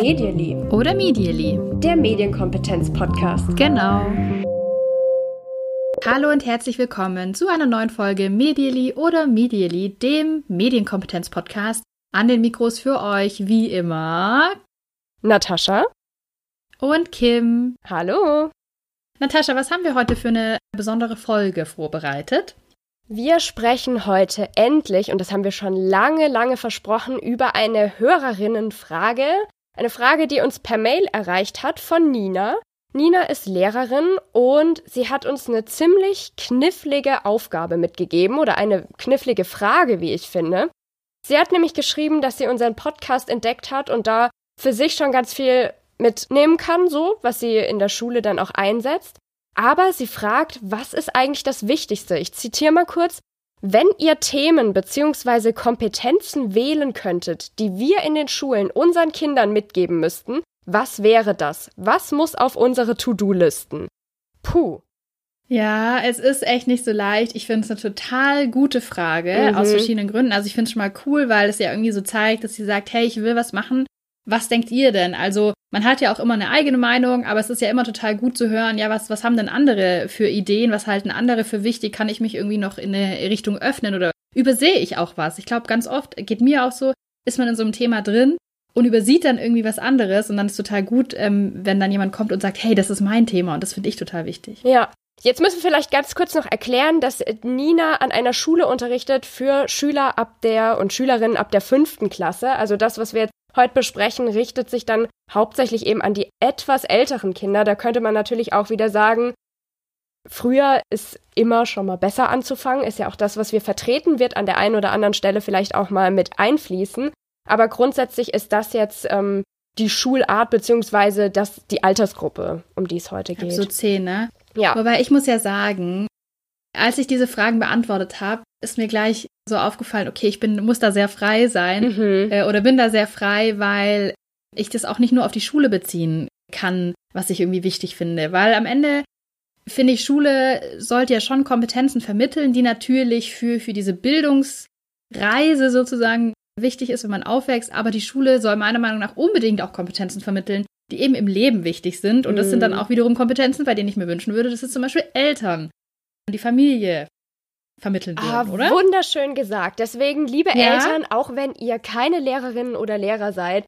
Medially. Oder Medially. Der Medienkompetenz-Podcast. Genau. Hallo und herzlich willkommen zu einer neuen Folge Medially oder Medially, dem Medienkompetenz-Podcast. An den Mikros für euch wie immer Natascha und Kim. Hallo. Natascha, was haben wir heute für eine besondere Folge vorbereitet? Wir sprechen heute endlich, und das haben wir schon lange, lange versprochen, über eine Hörerinnenfrage. Eine Frage, die uns per Mail erreicht hat von Nina. Nina ist Lehrerin und sie hat uns eine ziemlich knifflige Aufgabe mitgegeben oder eine knifflige Frage, wie ich finde. Sie hat nämlich geschrieben, dass sie unseren Podcast entdeckt hat und da für sich schon ganz viel mitnehmen kann, so, was sie in der Schule dann auch einsetzt. Aber sie fragt, was ist eigentlich das Wichtigste? Ich zitiere mal kurz. Wenn ihr Themen bzw. Kompetenzen wählen könntet, die wir in den Schulen unseren Kindern mitgeben müssten, was wäre das? Was muss auf unsere To-Do-Listen? Puh. Ja, es ist echt nicht so leicht. Ich finde es eine total gute Frage Mhm. aus verschiedenen Gründen. Also ich finde es schon mal cool, weil es ja irgendwie so zeigt, dass sie sagt, hey, ich will was machen. Was denkt ihr denn? Also man hat ja auch immer eine eigene Meinung, aber es ist ja immer total gut zu hören, ja, was, was haben denn andere für Ideen? Was halten andere für wichtig? Kann ich mich irgendwie noch in eine Richtung öffnen oder übersehe ich auch was? Ich glaube, ganz oft geht mir auch so, ist man in so einem Thema drin und übersieht dann irgendwie was anderes und dann ist total gut, ähm, wenn dann jemand kommt und sagt, hey, das ist mein Thema und das finde ich total wichtig. Ja. Jetzt müssen wir vielleicht ganz kurz noch erklären, dass Nina an einer Schule unterrichtet für Schüler ab der und Schülerinnen ab der fünften Klasse. Also das, was wir jetzt heute besprechen, richtet sich dann hauptsächlich eben an die etwas älteren Kinder. Da könnte man natürlich auch wieder sagen, früher ist immer schon mal besser anzufangen, ist ja auch das, was wir vertreten, wird an der einen oder anderen Stelle vielleicht auch mal mit einfließen. Aber grundsätzlich ist das jetzt ähm, die Schulart beziehungsweise das die Altersgruppe, um die es heute geht. So zehn, ne? Ja. Wobei ich muss ja sagen, als ich diese Fragen beantwortet habe, ist mir gleich so aufgefallen, okay, ich bin, muss da sehr frei sein Mhm. äh, oder bin da sehr frei, weil ich das auch nicht nur auf die Schule beziehen kann, was ich irgendwie wichtig finde. Weil am Ende finde ich, Schule sollte ja schon Kompetenzen vermitteln, die natürlich für, für diese Bildungsreise sozusagen wichtig ist, wenn man aufwächst. Aber die Schule soll meiner Meinung nach unbedingt auch Kompetenzen vermitteln, die eben im Leben wichtig sind. Und das sind dann Mhm. auch wiederum Kompetenzen, bei denen ich mir wünschen würde, dass es zum Beispiel Eltern die Familie vermitteln Ah, würden, oder? wunderschön gesagt. Deswegen, liebe Ja? Eltern, auch wenn ihr keine Lehrerinnen oder Lehrer seid,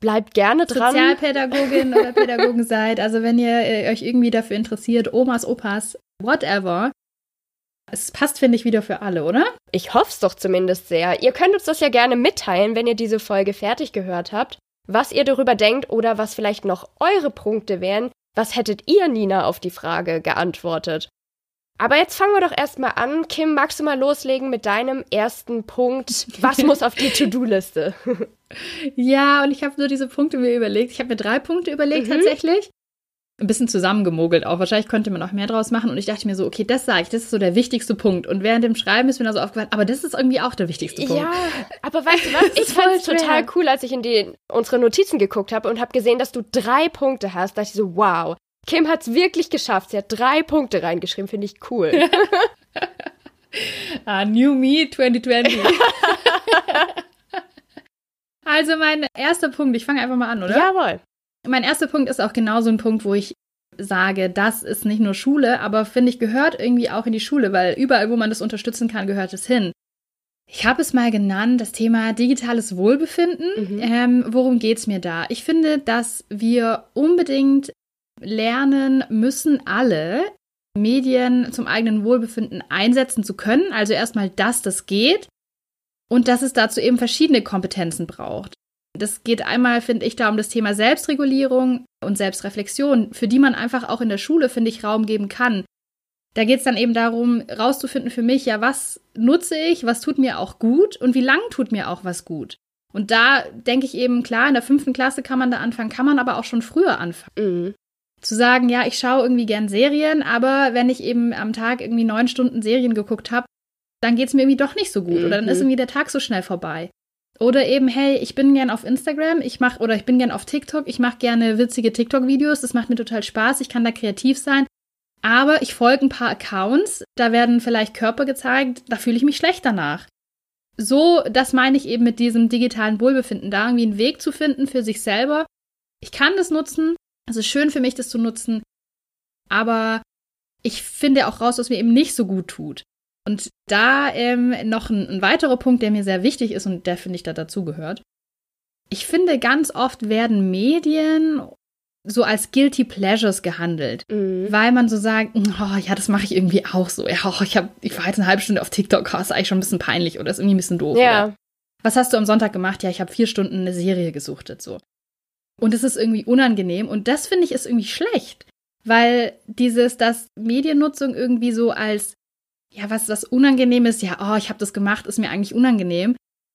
bleibt gerne dran. Sozialpädagogin oder Pädagogen seid, also wenn ihr äh, euch irgendwie dafür interessiert, Omas, Opas, whatever. Es passt, finde ich, wieder für alle, oder? Ich hoffe es doch zumindest sehr. Ihr könnt uns das ja gerne mitteilen, wenn ihr diese Folge fertig gehört habt, was ihr darüber denkt oder was vielleicht noch eure Punkte wären. Was hättet ihr, Nina, auf die Frage geantwortet? Aber jetzt fangen wir doch erstmal an. Kim, magst du mal loslegen mit deinem ersten Punkt? Was muss auf die To-Do-Liste? Ja, und ich habe nur diese Punkte mir überlegt. Ich habe mir drei Punkte überlegt Mhm. tatsächlich. Ein bisschen zusammengemogelt auch. Wahrscheinlich könnte man auch mehr draus machen. Und ich dachte mir so, okay, das sage ich, das ist so der wichtigste Punkt. Und während dem Schreiben ist mir da so aufgefallen, aber das ist irgendwie auch der wichtigste Punkt. Ja, aber weißt du was? Ich fand es total cool, als ich in die, unsere Notizen geguckt habe und habe gesehen, dass du drei Punkte hast. Da dachte ich so, wow. Kim hat es wirklich geschafft. Sie hat drei Punkte reingeschrieben, finde ich cool. Ah, New Me 2020. also mein erster Punkt, ich fange einfach mal an, oder? Jawohl. Mein erster Punkt ist auch genau so ein Punkt, wo ich sage, das ist nicht nur Schule, aber finde ich, gehört irgendwie auch in die Schule, weil überall, wo man das unterstützen kann, gehört es hin. Ich habe es mal genannt, das Thema digitales Wohlbefinden. Mhm. Ähm, worum geht's mir da? Ich finde, dass wir unbedingt lernen müssen, alle Medien zum eigenen Wohlbefinden einsetzen zu können. Also erstmal, dass das geht und dass es dazu eben verschiedene Kompetenzen braucht. Das geht einmal, finde ich, da um das Thema Selbstregulierung und Selbstreflexion, für die man einfach auch in der Schule, finde ich, Raum geben kann. Da geht es dann eben darum, rauszufinden für mich, ja, was nutze ich, was tut mir auch gut und wie lang tut mir auch was gut. Und da denke ich eben, klar, in der fünften Klasse kann man da anfangen, kann man aber auch schon früher anfangen. Mhm. Zu sagen, ja, ich schaue irgendwie gern Serien, aber wenn ich eben am Tag irgendwie neun Stunden Serien geguckt habe, dann geht es mir irgendwie doch nicht so gut oder dann Mhm. ist irgendwie der Tag so schnell vorbei. Oder eben, hey, ich bin gern auf Instagram, ich mache oder ich bin gern auf TikTok, ich mache gerne witzige TikTok-Videos, das macht mir total Spaß, ich kann da kreativ sein. Aber ich folge ein paar Accounts, da werden vielleicht Körper gezeigt, da fühle ich mich schlecht danach. so, das meine ich eben mit diesem digitalen Wohlbefinden, da irgendwie einen Weg zu finden für sich selber. Ich kann das nutzen, es ist schön für mich, das zu nutzen, aber ich finde auch raus, was mir eben nicht so gut tut. Und da ähm, noch ein, ein weiterer Punkt, der mir sehr wichtig ist und der finde ich da dazugehört. Ich finde, ganz oft werden Medien so als Guilty Pleasures gehandelt, mhm. weil man so sagt, oh, ja, das mache ich irgendwie auch so. Ja, oh, ich, hab, ich war jetzt eine halbe Stunde auf TikTok, oh, ist eigentlich schon ein bisschen peinlich oder ist irgendwie ein bisschen doof. Ja. Oder? Was hast du am Sonntag gemacht? Ja, ich habe vier Stunden eine Serie gesuchtet, so. Und es ist irgendwie unangenehm und das finde ich ist irgendwie schlecht, weil dieses, dass Mediennutzung irgendwie so als ja, was was unangenehm ist, ja, oh, ich habe das gemacht, ist mir eigentlich unangenehm,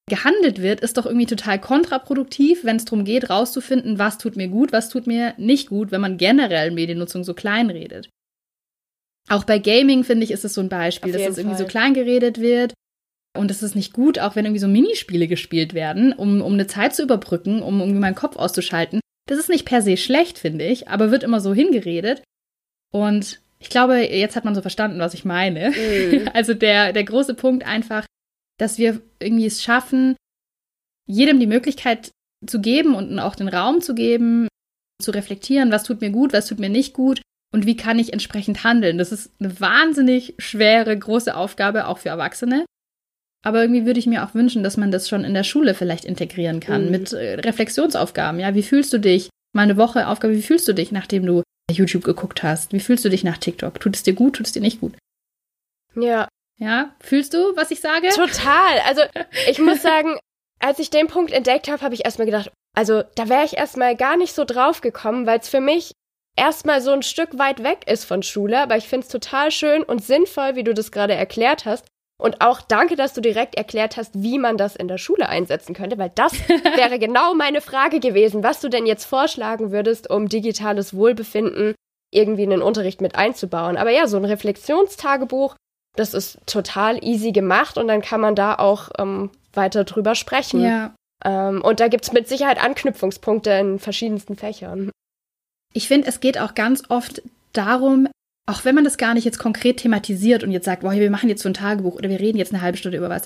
gehandelt wird, ist doch irgendwie total kontraproduktiv, wenn es darum geht, rauszufinden, was tut mir gut, was tut mir nicht gut, wenn man generell Mediennutzung so klein redet. Auch bei Gaming, finde ich, ist es so ein Beispiel, dass es irgendwie so klein geredet wird. Und es ist nicht gut, auch wenn irgendwie so Minispiele gespielt werden, um, um eine Zeit zu überbrücken, um irgendwie meinen Kopf auszuschalten. Das ist nicht per se schlecht, finde ich, aber wird immer so hingeredet. Und ich glaube, jetzt hat man so verstanden, was ich meine. Mhm. Also der, der große Punkt einfach, dass wir irgendwie es schaffen, jedem die Möglichkeit zu geben und auch den Raum zu geben, zu reflektieren, was tut mir gut, was tut mir nicht gut und wie kann ich entsprechend handeln. Das ist eine wahnsinnig schwere, große Aufgabe, auch für Erwachsene. Aber irgendwie würde ich mir auch wünschen, dass man das schon in der Schule vielleicht integrieren kann mhm. mit äh, Reflexionsaufgaben. Ja, wie fühlst du dich? Mal eine Woche Aufgabe, wie fühlst du dich, nachdem du YouTube geguckt hast? Wie fühlst du dich nach TikTok? Tut es dir gut, tut es dir nicht gut? Ja, ja, fühlst du, was ich sage? Total. Also ich muss sagen, als ich den Punkt entdeckt habe, habe ich erstmal gedacht, also da wäre ich erstmal gar nicht so drauf gekommen, weil es für mich erstmal so ein Stück weit weg ist von Schule, aber ich finde es total schön und sinnvoll, wie du das gerade erklärt hast. Und auch danke, dass du direkt erklärt hast, wie man das in der Schule einsetzen könnte, weil das wäre genau meine Frage gewesen, was du denn jetzt vorschlagen würdest, um digitales Wohlbefinden irgendwie in den Unterricht mit einzubauen. Aber ja, so ein Reflexionstagebuch das ist total easy gemacht und dann kann man da auch ähm, weiter drüber sprechen. Ja. Ähm, und da gibt es mit Sicherheit Anknüpfungspunkte in verschiedensten Fächern. Ich finde, es geht auch ganz oft darum, auch wenn man das gar nicht jetzt konkret thematisiert und jetzt sagt, boah, wir machen jetzt so ein Tagebuch oder wir reden jetzt eine halbe Stunde über was.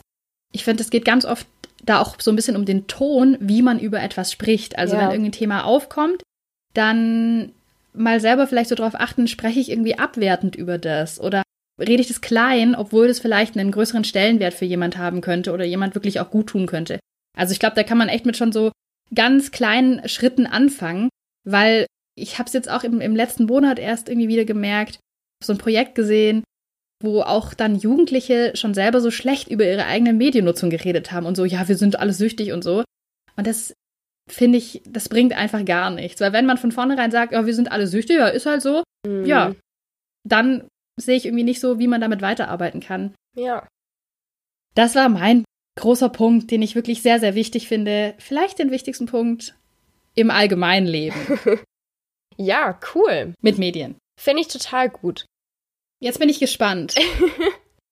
Ich finde, es geht ganz oft da auch so ein bisschen um den Ton, wie man über etwas spricht. Also ja. wenn irgendein Thema aufkommt, dann mal selber vielleicht so drauf achten, spreche ich irgendwie abwertend über das oder rede ich das klein, obwohl das vielleicht einen größeren Stellenwert für jemand haben könnte oder jemand wirklich auch gut tun könnte. Also ich glaube, da kann man echt mit schon so ganz kleinen Schritten anfangen, weil ich habe es jetzt auch im, im letzten Monat erst irgendwie wieder gemerkt, so ein Projekt gesehen, wo auch dann Jugendliche schon selber so schlecht über ihre eigene Mediennutzung geredet haben und so, ja, wir sind alle süchtig und so. Und das finde ich, das bringt einfach gar nichts. Weil wenn man von vornherein sagt, ja, wir sind alle süchtig, ja, ist halt so, mhm. ja, dann sehe ich irgendwie nicht so, wie man damit weiterarbeiten kann. Ja. Das war mein großer Punkt, den ich wirklich sehr, sehr wichtig finde. Vielleicht den wichtigsten Punkt im allgemeinen Leben. ja, cool. Mit Medien. Finde ich total gut. Jetzt bin ich gespannt.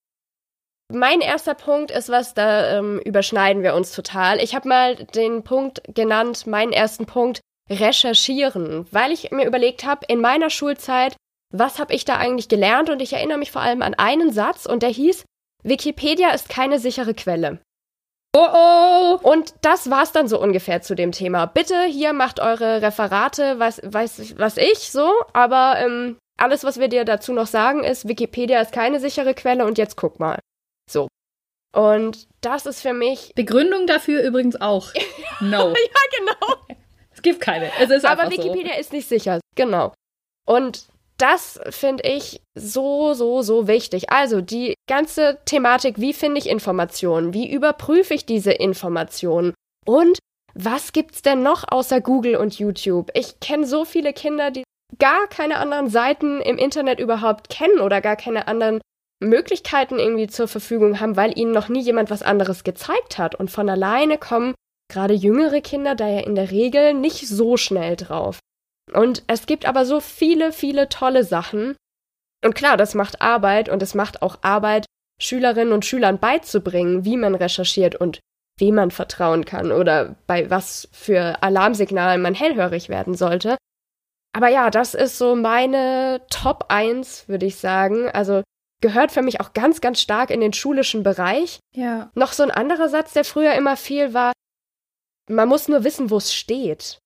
mein erster Punkt ist was, da ähm, überschneiden wir uns total. Ich habe mal den Punkt genannt, meinen ersten Punkt, recherchieren, weil ich mir überlegt habe, in meiner Schulzeit was habe ich da eigentlich gelernt? Und ich erinnere mich vor allem an einen Satz und der hieß, Wikipedia ist keine sichere Quelle. Oh oh! Und das war's dann so ungefähr zu dem Thema. Bitte hier macht eure Referate, was weiß was ich so, aber ähm, alles, was wir dir dazu noch sagen, ist, Wikipedia ist keine sichere Quelle und jetzt guck mal. So. Und das ist für mich. Begründung dafür übrigens auch. No. ja, genau. Es gibt keine. Es ist Aber Wikipedia so. ist nicht sicher. Genau. Und das finde ich so, so, so wichtig. Also die ganze Thematik, wie finde ich Informationen? Wie überprüfe ich diese Informationen? Und was gibt's denn noch außer Google und YouTube? Ich kenne so viele Kinder, die gar keine anderen Seiten im Internet überhaupt kennen oder gar keine anderen Möglichkeiten irgendwie zur Verfügung haben, weil ihnen noch nie jemand was anderes gezeigt hat. Und von alleine kommen gerade jüngere Kinder da ja in der Regel nicht so schnell drauf. Und es gibt aber so viele, viele tolle Sachen. Und klar, das macht Arbeit und es macht auch Arbeit, Schülerinnen und Schülern beizubringen, wie man recherchiert und wem man vertrauen kann oder bei was für Alarmsignalen man hellhörig werden sollte. Aber ja, das ist so meine Top 1, würde ich sagen. Also gehört für mich auch ganz, ganz stark in den schulischen Bereich. Ja. Noch so ein anderer Satz, der früher immer viel war, man muss nur wissen, wo es steht.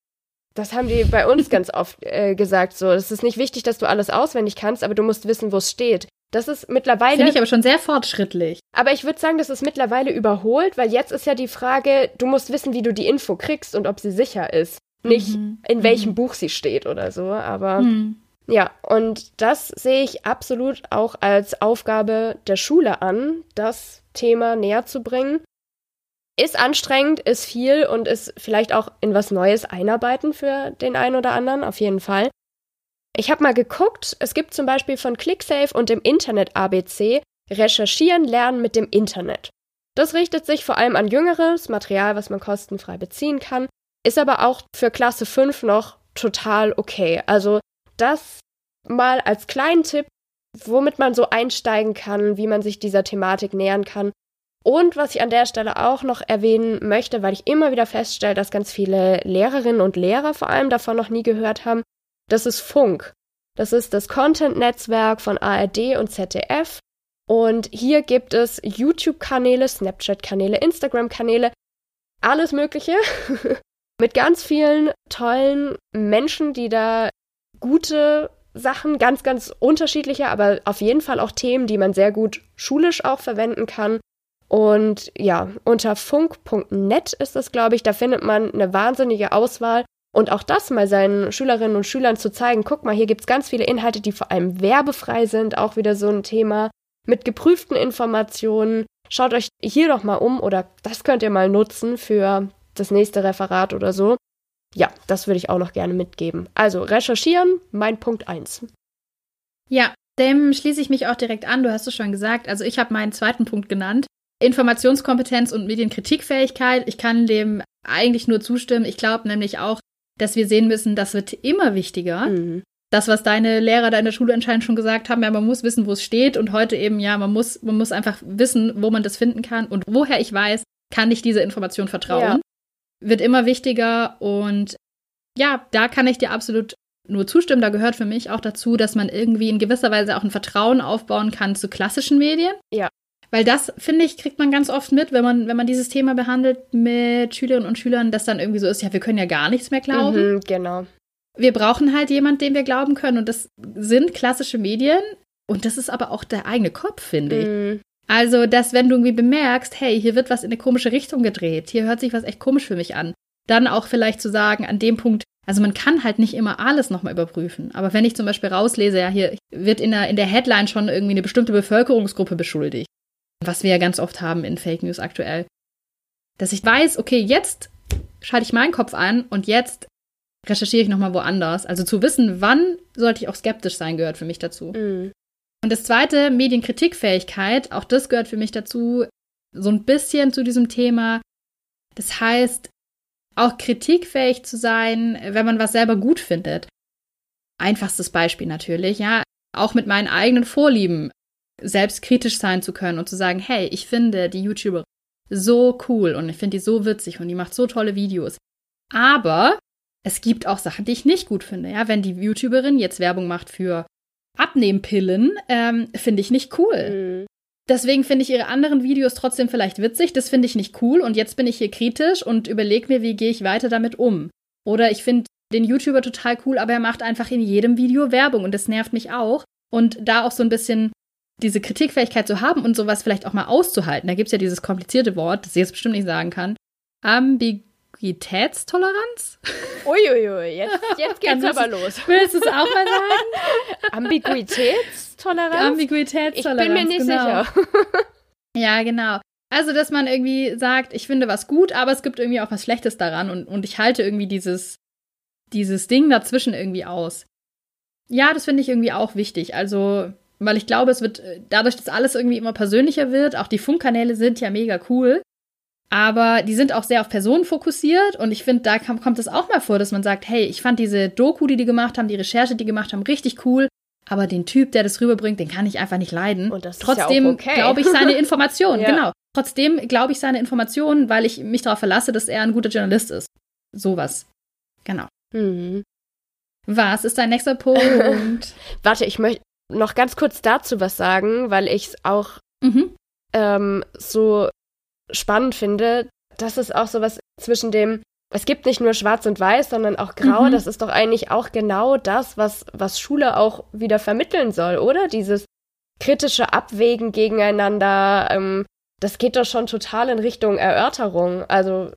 Das haben die bei uns ganz oft äh, gesagt. So, es ist nicht wichtig, dass du alles auswendig kannst, aber du musst wissen, wo es steht. Das ist mittlerweile. Finde ich aber schon sehr fortschrittlich. Aber ich würde sagen, das ist mittlerweile überholt, weil jetzt ist ja die Frage, du musst wissen, wie du die Info kriegst und ob sie sicher ist. Nicht Mhm. in welchem Mhm. Buch sie steht oder so. Aber Hm. ja, und das sehe ich absolut auch als Aufgabe der Schule an, das Thema näher zu bringen. Ist anstrengend, ist viel und ist vielleicht auch in was Neues einarbeiten für den einen oder anderen, auf jeden Fall. Ich habe mal geguckt, es gibt zum Beispiel von ClickSafe und dem Internet ABC Recherchieren lernen mit dem Internet. Das richtet sich vor allem an jüngeres Material, was man kostenfrei beziehen kann, ist aber auch für Klasse 5 noch total okay. Also das mal als kleinen Tipp, womit man so einsteigen kann, wie man sich dieser Thematik nähern kann. Und was ich an der Stelle auch noch erwähnen möchte, weil ich immer wieder feststelle, dass ganz viele Lehrerinnen und Lehrer vor allem davon noch nie gehört haben, das ist Funk. Das ist das Content-Netzwerk von ARD und ZDF. Und hier gibt es YouTube-Kanäle, Snapchat-Kanäle, Instagram-Kanäle, alles Mögliche. Mit ganz vielen tollen Menschen, die da gute Sachen, ganz, ganz unterschiedliche, aber auf jeden Fall auch Themen, die man sehr gut schulisch auch verwenden kann. Und ja, unter funk.net ist das, glaube ich, da findet man eine wahnsinnige Auswahl. Und auch das mal seinen Schülerinnen und Schülern zu zeigen, guck mal, hier gibt's ganz viele Inhalte, die vor allem werbefrei sind, auch wieder so ein Thema mit geprüften Informationen. Schaut euch hier doch mal um oder das könnt ihr mal nutzen für das nächste Referat oder so. Ja, das würde ich auch noch gerne mitgeben. Also recherchieren, mein Punkt eins. Ja, dem schließe ich mich auch direkt an. Du hast es schon gesagt. Also ich habe meinen zweiten Punkt genannt. Informationskompetenz und Medienkritikfähigkeit. Ich kann dem eigentlich nur zustimmen. Ich glaube nämlich auch, dass wir sehen müssen, das wird immer wichtiger. Mhm. Das, was deine Lehrer da in der Schule anscheinend schon gesagt haben, ja, man muss wissen, wo es steht. Und heute eben, ja, man muss, man muss einfach wissen, wo man das finden kann. Und woher ich weiß, kann ich diese Information vertrauen. Ja. Wird immer wichtiger. Und ja, da kann ich dir absolut nur zustimmen. Da gehört für mich auch dazu, dass man irgendwie in gewisser Weise auch ein Vertrauen aufbauen kann zu klassischen Medien. Ja. Weil das, finde ich, kriegt man ganz oft mit, wenn man, wenn man dieses Thema behandelt mit Schülerinnen und Schülern, dass dann irgendwie so ist, ja, wir können ja gar nichts mehr glauben. Mhm, genau. Wir brauchen halt jemanden, dem wir glauben können. Und das sind klassische Medien. Und das ist aber auch der eigene Kopf, finde ich. Mhm. Also, dass wenn du irgendwie bemerkst, hey, hier wird was in eine komische Richtung gedreht, hier hört sich was echt komisch für mich an, dann auch vielleicht zu sagen, an dem Punkt, also man kann halt nicht immer alles nochmal überprüfen. Aber wenn ich zum Beispiel rauslese, ja, hier wird in der, in der Headline schon irgendwie eine bestimmte Bevölkerungsgruppe beschuldigt, was wir ja ganz oft haben in Fake News aktuell, dass ich weiß, okay, jetzt schalte ich meinen Kopf an und jetzt recherchiere ich nochmal woanders. Also zu wissen, wann sollte ich auch skeptisch sein, gehört für mich dazu. Mhm. Und das zweite, Medienkritikfähigkeit, auch das gehört für mich dazu, so ein bisschen zu diesem Thema. Das heißt, auch kritikfähig zu sein, wenn man was selber gut findet. Einfachstes Beispiel natürlich, ja, auch mit meinen eigenen Vorlieben selbstkritisch sein zu können und zu sagen, hey, ich finde die YouTuber so cool und ich finde die so witzig und die macht so tolle Videos. Aber es gibt auch Sachen, die ich nicht gut finde. Ja, wenn die YouTuberin jetzt Werbung macht für Abnehmpillen, ähm, finde ich nicht cool. Mhm. Deswegen finde ich ihre anderen Videos trotzdem vielleicht witzig. Das finde ich nicht cool. Und jetzt bin ich hier kritisch und überlege mir, wie gehe ich weiter damit um. Oder ich finde den YouTuber total cool, aber er macht einfach in jedem Video Werbung und das nervt mich auch. Und da auch so ein bisschen diese Kritikfähigkeit zu haben und sowas vielleicht auch mal auszuhalten. Da gibt es ja dieses komplizierte Wort, das ich jetzt bestimmt nicht sagen kann. Ambiguitätstoleranz? Uiuiui, jetzt, jetzt geht's aber los. Willst du es auch mal sagen? Ambiguitätstoleranz? ich Ambiguitätstoleranz. bin mir nicht genau. sicher. Ja, genau. Also, dass man irgendwie sagt, ich finde was gut, aber es gibt irgendwie auch was Schlechtes daran und, und ich halte irgendwie dieses, dieses Ding dazwischen irgendwie aus. Ja, das finde ich irgendwie auch wichtig. Also, weil ich glaube, es wird äh, dadurch, dass alles irgendwie immer persönlicher wird, auch die Funkkanäle sind ja mega cool, aber die sind auch sehr auf Personen fokussiert und ich finde, da kam, kommt es auch mal vor, dass man sagt, hey, ich fand diese Doku, die die gemacht haben, die Recherche, die die gemacht haben, richtig cool, aber den Typ, der das rüberbringt, den kann ich einfach nicht leiden. Und das ja Trotzdem auch okay. glaube ich seine Informationen, Ja. genau. Trotzdem glaube ich seine Informationen, weil ich mich darauf verlasse, dass er ein guter Journalist ist. Sowas. Genau. Mhm. Was ist dein nächster Punkt? Warte, ich möchte. Noch ganz kurz dazu was sagen, weil ich es auch mhm. ähm, so spannend finde. Das ist auch so was zwischen dem, es gibt nicht nur schwarz und weiß, sondern auch grau. Mhm. Das ist doch eigentlich auch genau das, was, was Schule auch wieder vermitteln soll, oder? Dieses kritische Abwägen gegeneinander, ähm, das geht doch schon total in Richtung Erörterung. Also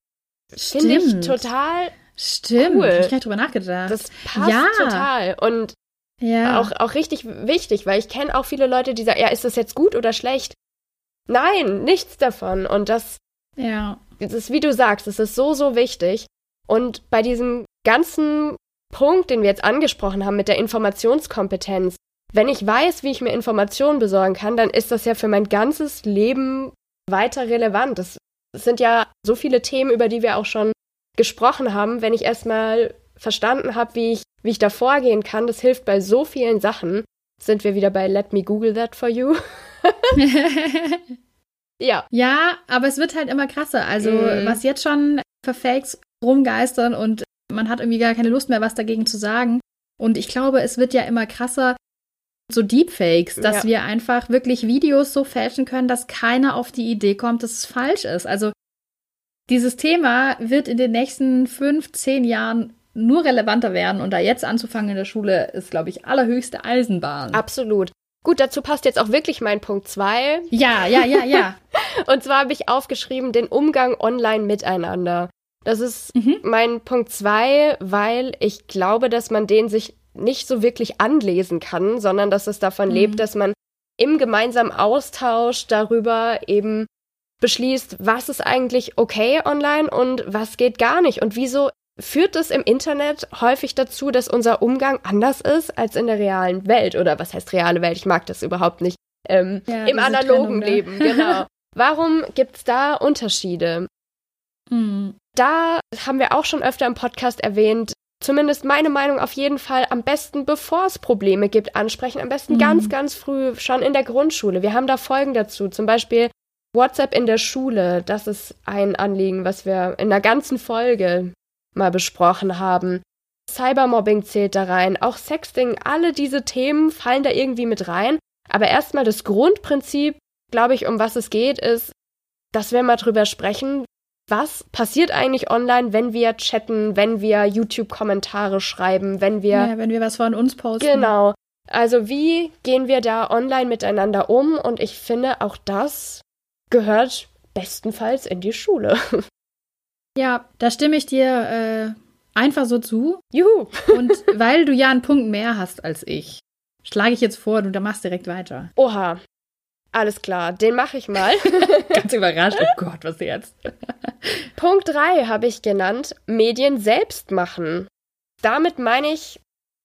finde ich total Stimmt, cool. ich gleich drüber nachgedacht. Das passt ja. total. Und ja. auch, auch richtig wichtig, weil ich kenne auch viele Leute, die sagen, ja, ist das jetzt gut oder schlecht? Nein, nichts davon. Und das, ja. das ist, wie du sagst, das ist so, so wichtig. Und bei diesem ganzen Punkt, den wir jetzt angesprochen haben mit der Informationskompetenz, wenn ich weiß, wie ich mir Informationen besorgen kann, dann ist das ja für mein ganzes Leben weiter relevant. Das sind ja so viele Themen, über die wir auch schon gesprochen haben. Wenn ich erstmal verstanden habe, wie ich, wie ich da vorgehen kann, das hilft bei so vielen Sachen. Sind wir wieder bei Let me Google that for you? ja. Ja, aber es wird halt immer krasser. Also, mm. was jetzt schon für Fakes rumgeistern und man hat irgendwie gar keine Lust mehr, was dagegen zu sagen. Und ich glaube, es wird ja immer krasser, so Deepfakes, dass ja. wir einfach wirklich Videos so fälschen können, dass keiner auf die Idee kommt, dass es falsch ist. Also dieses Thema wird in den nächsten fünf, zehn Jahren nur relevanter werden und da jetzt anzufangen in der Schule ist, glaube ich, allerhöchste Eisenbahn. Absolut. Gut, dazu passt jetzt auch wirklich mein Punkt zwei. Ja, ja, ja, ja. und zwar habe ich aufgeschrieben, den Umgang online miteinander. Das ist mhm. mein Punkt zwei, weil ich glaube, dass man den sich nicht so wirklich anlesen kann, sondern dass es davon mhm. lebt, dass man im gemeinsamen Austausch darüber eben beschließt, was ist eigentlich okay online und was geht gar nicht und wieso führt es im Internet häufig dazu, dass unser Umgang anders ist als in der realen Welt oder was heißt reale Welt? Ich mag das überhaupt nicht. Ähm, ja, Im analogen Trennung, ne? Leben, genau. Warum gibt es da Unterschiede? Mhm. Da haben wir auch schon öfter im Podcast erwähnt, zumindest meine Meinung auf jeden Fall am besten, bevor es Probleme gibt, ansprechen. Am besten mhm. ganz, ganz früh, schon in der Grundschule. Wir haben da Folgen dazu. Zum Beispiel WhatsApp in der Schule. Das ist ein Anliegen, was wir in der ganzen Folge mal besprochen haben. Cybermobbing zählt da rein. Auch Sexting. Alle diese Themen fallen da irgendwie mit rein. Aber erstmal das Grundprinzip, glaube ich, um was es geht, ist, dass wir mal drüber sprechen, was passiert eigentlich online, wenn wir chatten, wenn wir YouTube-Kommentare schreiben, wenn wir. Ja, wenn wir was von uns posten. Genau. Also wie gehen wir da online miteinander um? Und ich finde, auch das gehört bestenfalls in die Schule. Ja, da stimme ich dir äh, einfach so zu. Juhu! Und weil du ja einen Punkt mehr hast als ich, schlage ich jetzt vor, du machst direkt weiter. Oha, alles klar, den mache ich mal. Ganz überrascht. Oh Gott, was jetzt? Punkt 3 habe ich genannt, Medien selbst machen. Damit meine ich,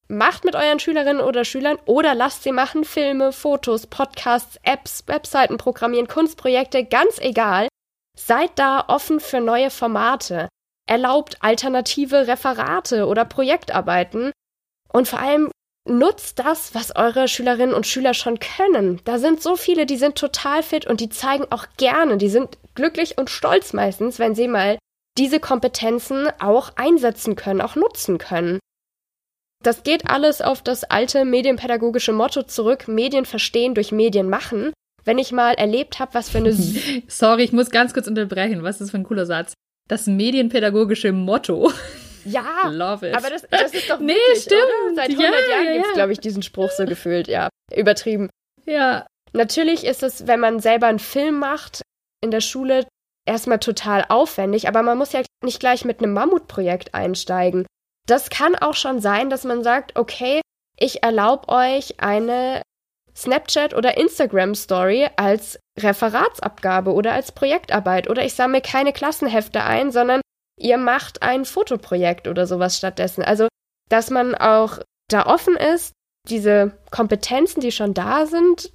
macht mit euren Schülerinnen oder Schülern oder lasst sie machen Filme, Fotos, Podcasts, Apps, Webseiten programmieren, Kunstprojekte, ganz egal. Seid da offen für neue Formate. Erlaubt alternative Referate oder Projektarbeiten. Und vor allem nutzt das, was eure Schülerinnen und Schüler schon können. Da sind so viele, die sind total fit und die zeigen auch gerne, die sind glücklich und stolz meistens, wenn sie mal diese Kompetenzen auch einsetzen können, auch nutzen können. Das geht alles auf das alte medienpädagogische Motto zurück, Medien verstehen durch Medien machen. Wenn ich mal erlebt habe, was für eine... Sorry, ich muss ganz kurz unterbrechen. Was ist das für ein cooler Satz? Das medienpädagogische Motto. Ja, Love it. aber das, das ist doch nee, wirklich, stimmt. Oder? Seit 100 ja, Jahren ja, gibt es, glaube ich, diesen Spruch so gefühlt. Ja, übertrieben. Ja. Natürlich ist es, wenn man selber einen Film macht in der Schule, erstmal total aufwendig, aber man muss ja nicht gleich mit einem Mammutprojekt einsteigen. Das kann auch schon sein, dass man sagt, okay, ich erlaube euch eine Snapchat oder Instagram Story als Referatsabgabe oder als Projektarbeit oder ich sammle keine Klassenhefte ein, sondern ihr macht ein Fotoprojekt oder sowas stattdessen. Also, dass man auch da offen ist, diese Kompetenzen, die schon da sind,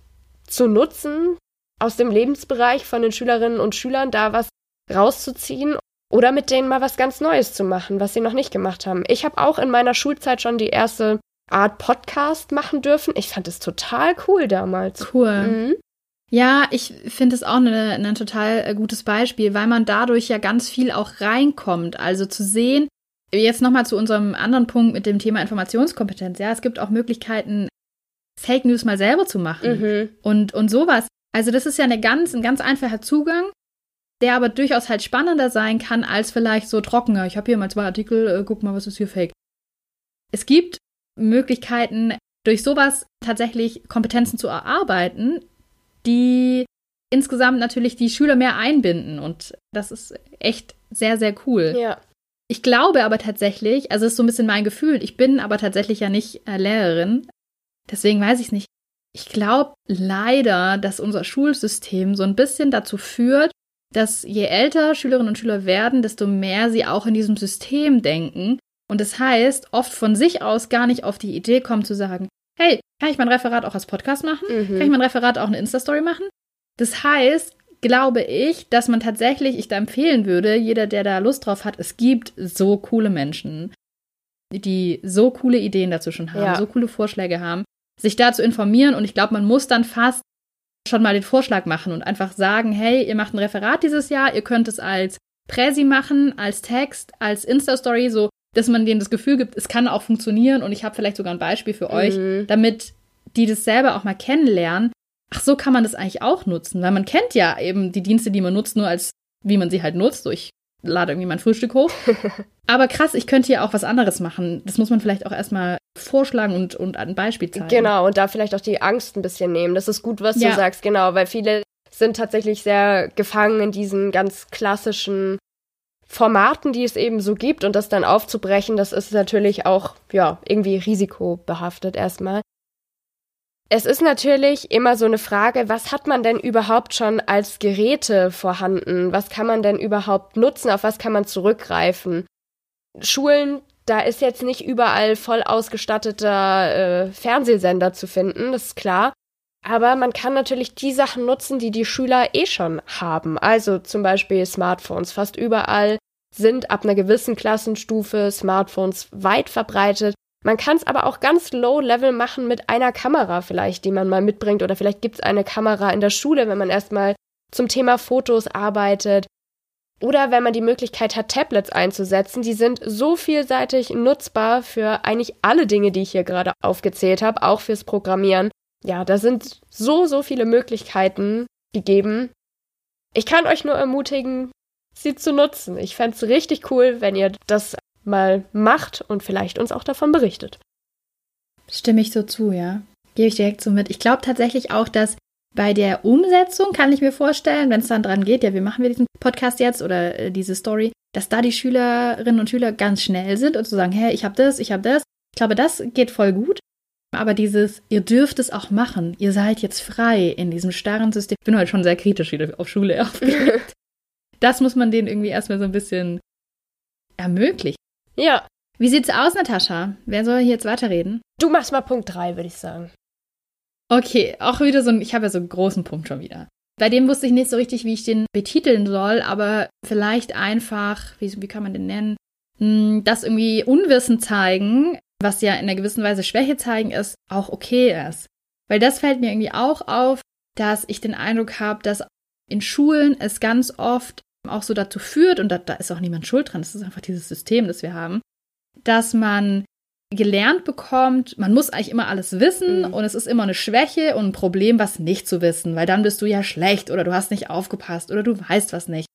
zu nutzen, aus dem Lebensbereich von den Schülerinnen und Schülern da was rauszuziehen oder mit denen mal was ganz Neues zu machen, was sie noch nicht gemacht haben. Ich habe auch in meiner Schulzeit schon die erste Art Podcast machen dürfen. Ich fand es total cool damals. Cool. Mhm. Ja, ich finde es auch ein ne, total äh, gutes Beispiel, weil man dadurch ja ganz viel auch reinkommt. Also zu sehen, jetzt nochmal zu unserem anderen Punkt mit dem Thema Informationskompetenz. Ja, es gibt auch Möglichkeiten, Fake News mal selber zu machen Mhm. und, und sowas. Also das ist ja eine ganz, ein ganz einfacher Zugang, der aber durchaus halt spannender sein kann als vielleicht so trockener. Ich habe hier mal zwei Artikel, äh, guck mal, was ist hier fake. Es gibt Möglichkeiten, durch sowas tatsächlich Kompetenzen zu erarbeiten, die insgesamt natürlich die Schüler mehr einbinden. Und das ist echt sehr, sehr cool. Ja. Ich glaube aber tatsächlich, also ist so ein bisschen mein Gefühl, ich bin aber tatsächlich ja nicht äh, Lehrerin, deswegen weiß ich es nicht. Ich glaube leider, dass unser Schulsystem so ein bisschen dazu führt, dass je älter Schülerinnen und Schüler werden, desto mehr sie auch in diesem System denken. Und das heißt, oft von sich aus gar nicht auf die Idee kommen zu sagen, hey, kann ich mein Referat auch als Podcast machen? Mhm. Kann ich mein Referat auch eine Insta-Story machen? Das heißt, glaube ich, dass man tatsächlich, ich da empfehlen würde, jeder, der da Lust drauf hat, es gibt so coole Menschen, die so coole Ideen dazu schon haben, Ja. so coole Vorschläge haben, sich da zu informieren. Und ich glaube, man muss dann fast schon mal den Vorschlag machen und einfach sagen, hey, ihr macht ein Referat dieses Jahr, ihr könnt es als Präsi machen, als Text, als Insta-Story, so, dass man denen das Gefühl gibt, es kann auch funktionieren und ich habe vielleicht sogar ein Beispiel für euch, Mhm. damit die das selber auch mal kennenlernen. Ach, so kann man das eigentlich auch nutzen, weil man kennt ja eben die Dienste, die man nutzt, nur als wie man sie halt nutzt. So, ich lade irgendwie mein Frühstück hoch. Aber krass, ich könnte hier auch was anderes machen. Das muss man vielleicht auch erstmal vorschlagen und, und ein Beispiel zeigen. Genau, und da vielleicht auch die Angst ein bisschen nehmen. Das ist gut, was Ja. du sagst, genau, weil viele sind tatsächlich sehr gefangen in diesen ganz klassischen Formaten, die es eben so gibt und das dann aufzubrechen, das ist natürlich auch, ja, irgendwie risikobehaftet erstmal. Es ist natürlich immer so eine Frage, was hat man denn überhaupt schon als Geräte vorhanden? Was kann man denn überhaupt nutzen? Auf was kann man zurückgreifen? Schulen, da ist jetzt nicht überall voll ausgestatteter äh, Fernsehsender zu finden, das ist klar. Aber man kann natürlich die Sachen nutzen, die die Schüler eh schon haben. Also zum Beispiel Smartphones. Fast überall sind ab einer gewissen Klassenstufe Smartphones weit verbreitet. Man kann es aber auch ganz low-level machen mit einer Kamera vielleicht, die man mal mitbringt. Oder vielleicht gibt es eine Kamera in der Schule, wenn man erstmal zum Thema Fotos arbeitet. Oder wenn man die Möglichkeit hat, Tablets einzusetzen. Die sind so vielseitig nutzbar für eigentlich alle Dinge, die ich hier gerade aufgezählt habe, auch fürs Programmieren. Ja, da sind so, so viele Möglichkeiten gegeben. Ich kann euch nur ermutigen, sie zu nutzen. Ich fände es richtig cool, wenn ihr das mal macht und vielleicht uns auch davon berichtet. Stimme ich so zu, ja. Gebe ich direkt so mit. Ich glaube tatsächlich auch, dass bei der Umsetzung kann ich mir vorstellen, wenn es dann dran geht, ja, wie machen wir diesen Podcast jetzt oder äh, diese Story, dass da die Schülerinnen und Schüler ganz schnell sind und zu sagen, hey, ich habe das, ich habe das. Ich glaube, das geht voll gut. Aber dieses, ihr dürft es auch machen, ihr seid jetzt frei in diesem starren System. Ich bin heute schon sehr kritisch wieder auf Schule aufgelegt. das muss man denen irgendwie erstmal so ein bisschen ermöglichen. Ja, Wie sieht's aus, Natascha? Wer soll hier jetzt weiterreden? du machst mal Punkt 3, würde ich sagen. Okay, auch wieder so ein, ich habe ja so einen großen Punkt schon wieder. Bei dem wusste ich nicht so richtig, wie ich den betiteln soll, aber vielleicht einfach, wie, wie kann man den nennen, Hm, das irgendwie Unwissen zeigen, was ja in einer gewissen Weise Schwäche zeigen ist, auch okay ist. Weil das fällt mir irgendwie auch auf, dass ich den Eindruck habe, dass in Schulen es ganz oft auch so dazu führt, und da, da ist auch niemand schuld dran, das ist einfach dieses System, das wir haben, dass man gelernt bekommt, man muss eigentlich immer alles wissen Mhm. und es ist immer eine Schwäche und ein Problem, was nicht zu wissen, weil dann bist du ja schlecht oder du hast nicht aufgepasst oder du weißt was nicht.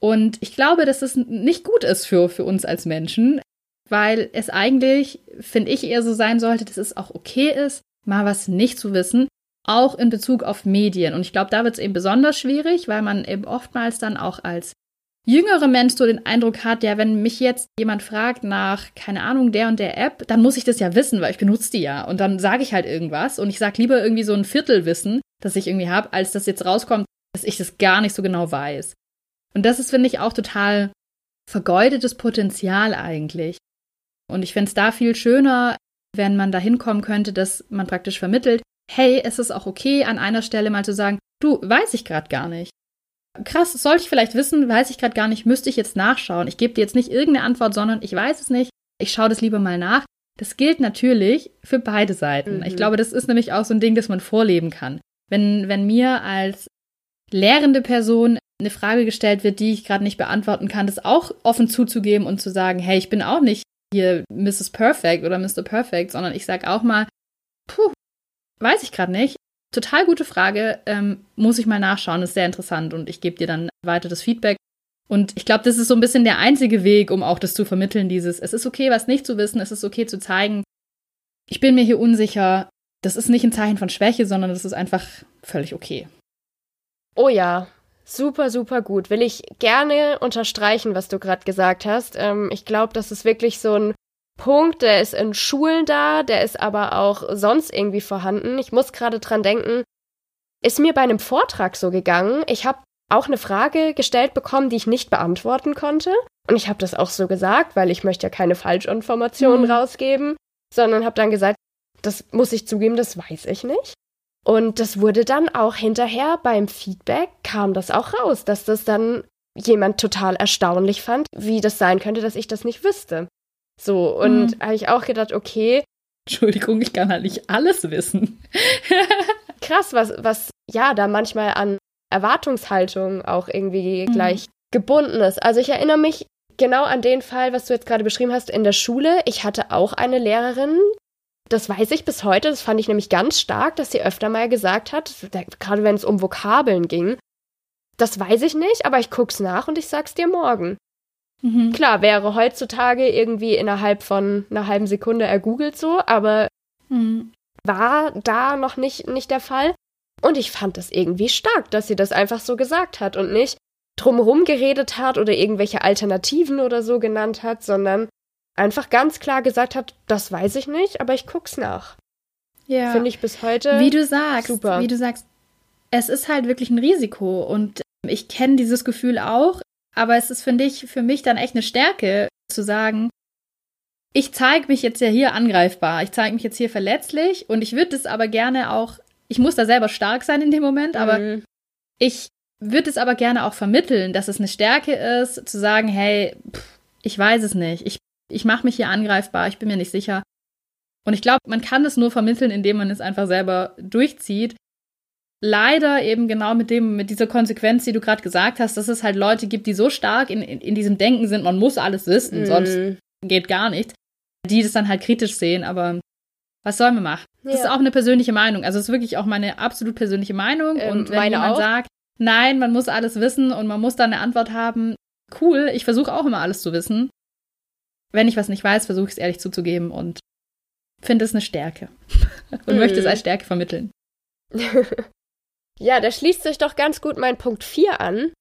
Und ich glaube, dass es nicht gut ist für, für uns als Menschen, weil es eigentlich, finde ich, eher so sein sollte, dass es auch okay ist, mal was nicht zu wissen, auch in Bezug auf Medien. Und ich glaube, da wird es eben besonders schwierig, weil man eben oftmals dann auch als jüngere Mensch so den Eindruck hat, ja, wenn mich jetzt jemand fragt nach, keine Ahnung, der und der App, dann muss ich das ja wissen, weil ich benutze die ja. Und dann sage ich halt irgendwas und ich sage lieber irgendwie so ein Viertelwissen, das ich irgendwie habe, als dass jetzt rauskommt, dass ich das gar nicht so genau weiß. Und das ist, finde ich, auch total vergeudetes Potenzial eigentlich. Und ich fände es da viel schöner, wenn man da hinkommen könnte, dass man praktisch vermittelt, hey, es ist auch okay, an einer Stelle mal zu sagen, du, weiß ich gerade gar nicht. Krass, sollte ich vielleicht wissen, weiß ich gerade gar nicht, müsste ich jetzt nachschauen. Ich gebe dir jetzt nicht irgendeine Antwort, sondern ich weiß es nicht. Ich schaue das lieber mal nach. Das gilt natürlich für beide Seiten. Mhm. Ich glaube, das ist nämlich auch so ein Ding, das man vorleben kann. Wenn, wenn mir als lehrende Person eine Frage gestellt wird, die ich gerade nicht beantworten kann, das auch offen zuzugeben und zu sagen, hey, ich bin auch nicht hier Mrs. Perfect oder Mr. Perfect, sondern ich sage auch mal, puh, weiß ich gerade nicht. Total gute Frage. Ähm, muss ich mal nachschauen, ist sehr interessant und ich gebe dir dann weiter das Feedback. Und ich glaube, das ist so ein bisschen der einzige Weg, um auch das zu vermitteln, dieses, es ist okay, was nicht zu wissen, es ist okay zu zeigen, ich bin mir hier unsicher. Das ist nicht ein Zeichen von Schwäche, sondern das ist einfach völlig okay. Oh ja, super, super gut. Will ich gerne unterstreichen, was du gerade gesagt hast. Ähm, ich glaube, das ist wirklich so ein Punkt, der ist in Schulen da, der ist aber auch sonst irgendwie vorhanden. Ich muss gerade dran denken, ist mir bei einem Vortrag so gegangen. Ich habe auch eine Frage gestellt bekommen, die ich nicht beantworten konnte. Und ich habe das auch so gesagt, weil ich möchte ja keine Falschinformationen mhm. rausgeben, sondern habe dann gesagt, das muss ich zugeben, das weiß ich nicht. Und das wurde dann auch hinterher beim Feedback kam das auch raus, dass das dann jemand total erstaunlich fand, wie das sein könnte, dass ich das nicht wüsste. So, und mhm. habe ich auch gedacht, okay. Entschuldigung, ich kann halt nicht alles wissen. krass, was, was ja da manchmal an Erwartungshaltung auch irgendwie mhm. gleich gebunden ist. Also ich erinnere mich genau an den Fall, was du jetzt gerade beschrieben hast, in der Schule. Ich hatte auch eine Lehrerin, das weiß ich bis heute, das fand ich nämlich ganz stark, dass sie öfter mal gesagt hat, gerade wenn es um Vokabeln ging, das weiß ich nicht, aber ich guck's nach und ich sag's dir morgen. Mhm. Klar, wäre heutzutage irgendwie innerhalb von einer halben Sekunde ergoogelt so, aber mhm. war da noch nicht, nicht der Fall. Und ich fand das irgendwie stark, dass sie das einfach so gesagt hat und nicht drumherum geredet hat oder irgendwelche Alternativen oder so genannt hat, sondern einfach ganz klar gesagt hat, das weiß ich nicht, aber ich guck's nach. Ja. Finde ich bis heute. Wie du sagst, super. wie du sagst, es ist halt wirklich ein Risiko und ich kenne dieses Gefühl auch, aber es ist, finde ich, für mich dann echt eine Stärke zu sagen, ich zeige mich jetzt ja hier angreifbar, ich zeige mich jetzt hier verletzlich und ich würde es aber gerne auch, ich muss da selber stark sein in dem Moment, aber mhm. ich würde es aber gerne auch vermitteln, dass es eine Stärke ist, zu sagen, hey, pff, ich weiß es nicht, ich, ich mache mich hier angreifbar, ich bin mir nicht sicher. Und ich glaube, man kann es nur vermitteln, indem man es einfach selber durchzieht leider eben genau mit dem, mit dieser Konsequenz, die du gerade gesagt hast, dass es halt Leute gibt, die so stark in, in, in diesem Denken sind, man muss alles wissen, mm. sonst geht gar nichts, die das dann halt kritisch sehen, aber was sollen wir machen? Ja. Das ist auch eine persönliche Meinung. Also es ist wirklich auch meine absolut persönliche Meinung. Ähm, und wenn jemand auch. sagt, nein, man muss alles wissen und man muss dann eine Antwort haben, cool, ich versuche auch immer alles zu wissen. Wenn ich was nicht weiß, versuche ich es ehrlich zuzugeben und finde es eine Stärke. und mm. möchte es als Stärke vermitteln. Ja, da schließt sich doch ganz gut mein Punkt 4 an,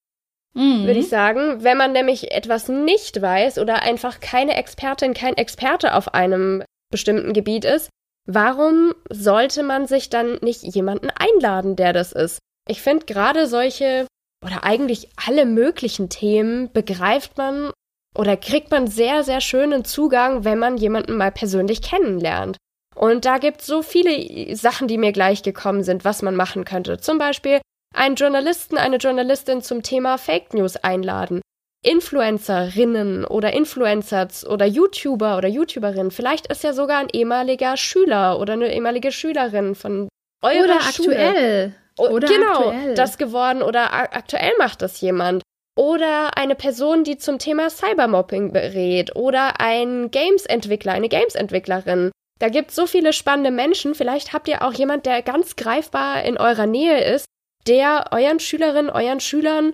mhm. würde ich sagen. Wenn man nämlich etwas nicht weiß oder einfach keine Expertin, kein Experte auf einem bestimmten Gebiet ist, warum sollte man sich dann nicht jemanden einladen, der das ist? Ich finde gerade solche oder eigentlich alle möglichen Themen begreift man oder kriegt man sehr, sehr schönen Zugang, wenn man jemanden mal persönlich kennenlernt. Und da gibt es so viele Sachen, die mir gleich gekommen sind, was man machen könnte. Zum Beispiel einen Journalisten, eine Journalistin zum Thema Fake News einladen. Influencerinnen oder Influencers oder YouTuber oder YouTuberinnen. Vielleicht ist ja sogar ein ehemaliger Schüler oder eine ehemalige Schülerin von eurer oder Schule. aktuell. Oder genau, aktuell. das geworden oder aktuell macht das jemand. Oder eine Person, die zum Thema Cybermobbing berät. Oder ein Games-Entwickler, eine Games-Entwicklerin. Da gibt es so viele spannende Menschen. Vielleicht habt ihr auch jemand, der ganz greifbar in eurer Nähe ist, der euren Schülerinnen, euren Schülern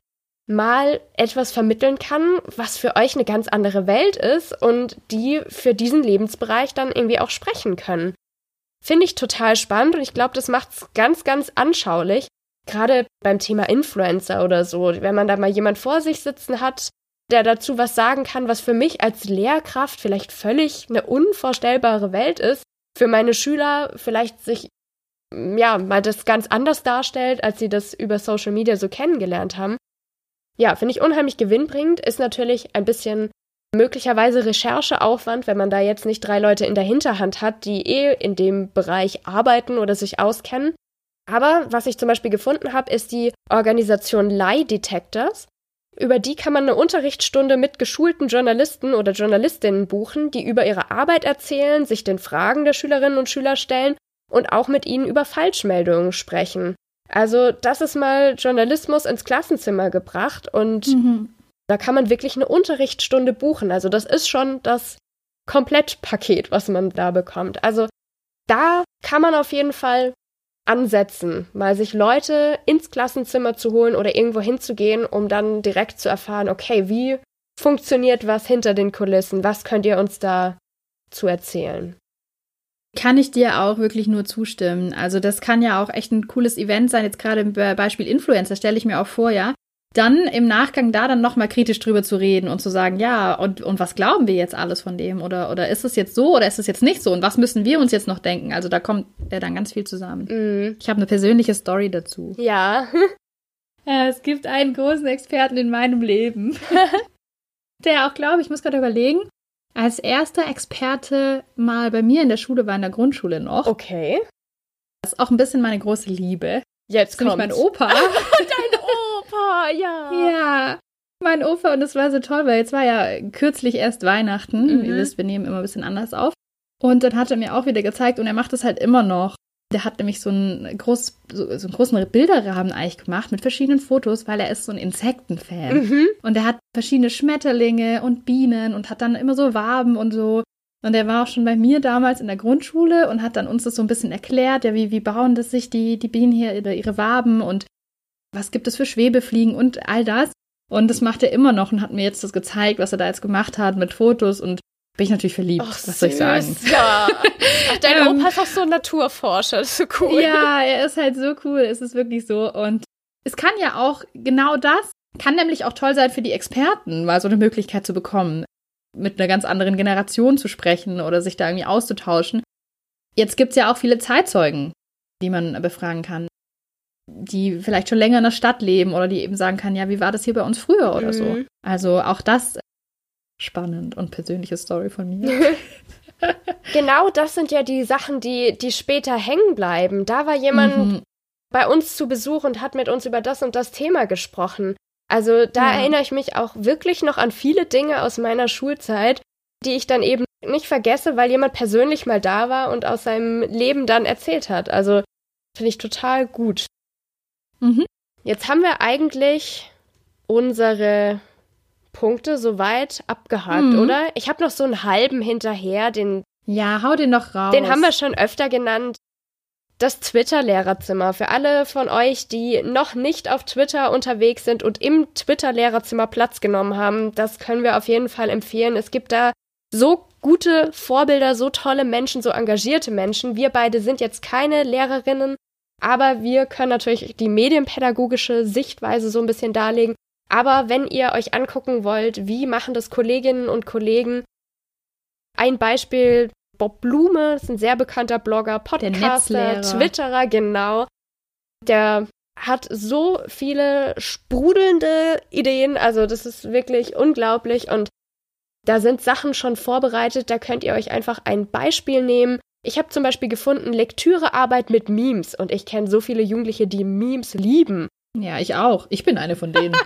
mal etwas vermitteln kann, was für euch eine ganz andere Welt ist und die für diesen Lebensbereich dann irgendwie auch sprechen können. Finde ich total spannend und ich glaube, das macht es ganz, ganz anschaulich. Gerade beim Thema Influencer oder so, wenn man da mal jemand vor sich sitzen hat, der dazu was sagen kann, was für mich als Lehrkraft vielleicht völlig eine unvorstellbare Welt ist, für meine Schüler vielleicht sich ja mal das ganz anders darstellt, als sie das über Social Media so kennengelernt haben. Ja, finde ich unheimlich gewinnbringend, ist natürlich ein bisschen möglicherweise Rechercheaufwand, wenn man da jetzt nicht drei Leute in der Hinterhand hat, die eh in dem Bereich arbeiten oder sich auskennen. Aber was ich zum Beispiel gefunden habe, ist die Organisation Lie Detectors. Über die kann man eine Unterrichtsstunde mit geschulten Journalisten oder Journalistinnen buchen, die über ihre Arbeit erzählen, sich den Fragen der Schülerinnen und Schüler stellen und auch mit ihnen über Falschmeldungen sprechen. Also das ist mal Journalismus ins Klassenzimmer gebracht und mhm. da kann man wirklich eine Unterrichtsstunde buchen. Also das ist schon das Komplettpaket, was man da bekommt. Also da kann man auf jeden Fall ansetzen, mal sich Leute ins Klassenzimmer zu holen oder irgendwo hinzugehen, um dann direkt zu erfahren, okay, wie funktioniert was hinter den Kulissen? Was könnt ihr uns da zu erzählen? Kann ich dir auch wirklich nur zustimmen. Also das kann ja auch echt ein cooles Event sein. Jetzt gerade im Beispiel Influencer stelle ich mir auch vor, ja. Dann im Nachgang da dann nochmal kritisch drüber zu reden und zu sagen, ja, und, und was glauben wir jetzt alles von dem? Oder, oder ist es jetzt so oder ist es jetzt nicht so? Und was müssen wir uns jetzt noch denken? Also da kommt ja dann ganz viel zusammen. Mm. Ich habe eine persönliche Story dazu. Ja. Ja, es gibt einen großen Experten in meinem Leben, der auch, glaube ich, muss gerade überlegen, als erster Experte mal bei mir in der Schule war, in der Grundschule noch. Okay. Das ist auch ein bisschen meine große Liebe. Jetzt kommt mein Opa. Dein Opa, ja. ja. Mein Opa und es war so toll, weil jetzt war ja kürzlich erst Weihnachten. Mhm. Ihr wisst, wir nehmen immer ein bisschen anders auf. Und dann hat er mir auch wieder gezeigt und er macht es halt immer noch. Der hat nämlich so einen, groß, so, so einen großen Bilderrahmen eigentlich gemacht mit verschiedenen Fotos, weil er ist so ein Insektenfan. Mhm. Und er hat verschiedene Schmetterlinge und Bienen und hat dann immer so Waben und so. Und er war auch schon bei mir damals in der Grundschule und hat dann uns das so ein bisschen erklärt, ja, wie, wie bauen das sich die, die Bienen hier oder ihre Waben und was gibt es für Schwebefliegen und all das. Und das macht er immer noch und hat mir jetzt das gezeigt, was er da jetzt gemacht hat mit Fotos und bin ich natürlich verliebt. Ach, was soll ich sagen? Ja. Ach, dein Ähm. Opa ist auch so ein Naturforscher. Das ist so cool. Ja, er ist halt so cool. Es ist wirklich so. Und es kann ja auch genau das, kann nämlich auch toll sein für die Experten, mal so eine Möglichkeit zu bekommen, mit einer ganz anderen Generation zu sprechen oder sich da irgendwie auszutauschen. Jetzt gibt's ja auch viele Zeitzeugen, die man befragen kann, die vielleicht schon länger in der Stadt leben oder die eben sagen kann, ja, wie war das hier bei uns früher oder so. Mhm. Also auch das spannend und persönliche Story von mir. Genau das sind ja die Sachen, die, die später hängen bleiben. Da war jemand Mhm. bei uns zu Besuch und hat mit uns über das und das Thema gesprochen. Also da Ja. erinnere ich mich auch wirklich noch an viele Dinge aus meiner Schulzeit, die ich dann eben nicht vergesse, weil jemand persönlich mal da war und aus seinem Leben dann erzählt hat. Also finde ich total gut. Mhm. Jetzt haben wir eigentlich unsere Punkte soweit abgehakt, Mhm. oder? Ich habe noch so einen halben hinterher, den, Ja, hau den noch raus. den haben wir schon öfter genannt. Das Twitter-Lehrerzimmer. Für alle von euch, die noch nicht auf Twitter unterwegs sind und im Twitter-Lehrerzimmer Platz genommen haben, das können wir auf jeden Fall empfehlen. Es gibt da so gute Vorbilder, so tolle Menschen, so engagierte Menschen. Wir beide sind jetzt keine Lehrerinnen, aber wir können natürlich die medienpädagogische Sichtweise so ein bisschen darlegen. Aber wenn ihr euch angucken wollt, wie machen das Kolleginnen und Kollegen, ein Beispiel, Bob Blume, ist ein sehr bekannter Blogger, Podcaster. Twitterer, genau. Der hat so viele sprudelnde Ideen, also das ist wirklich unglaublich und da sind Sachen schon vorbereitet, da könnt ihr euch einfach ein Beispiel nehmen. Ich habe zum Beispiel gefunden Lektürearbeit mit Memes und ich kenne so viele Jugendliche, die Memes lieben. Ja, ich auch. Ich bin eine von denen.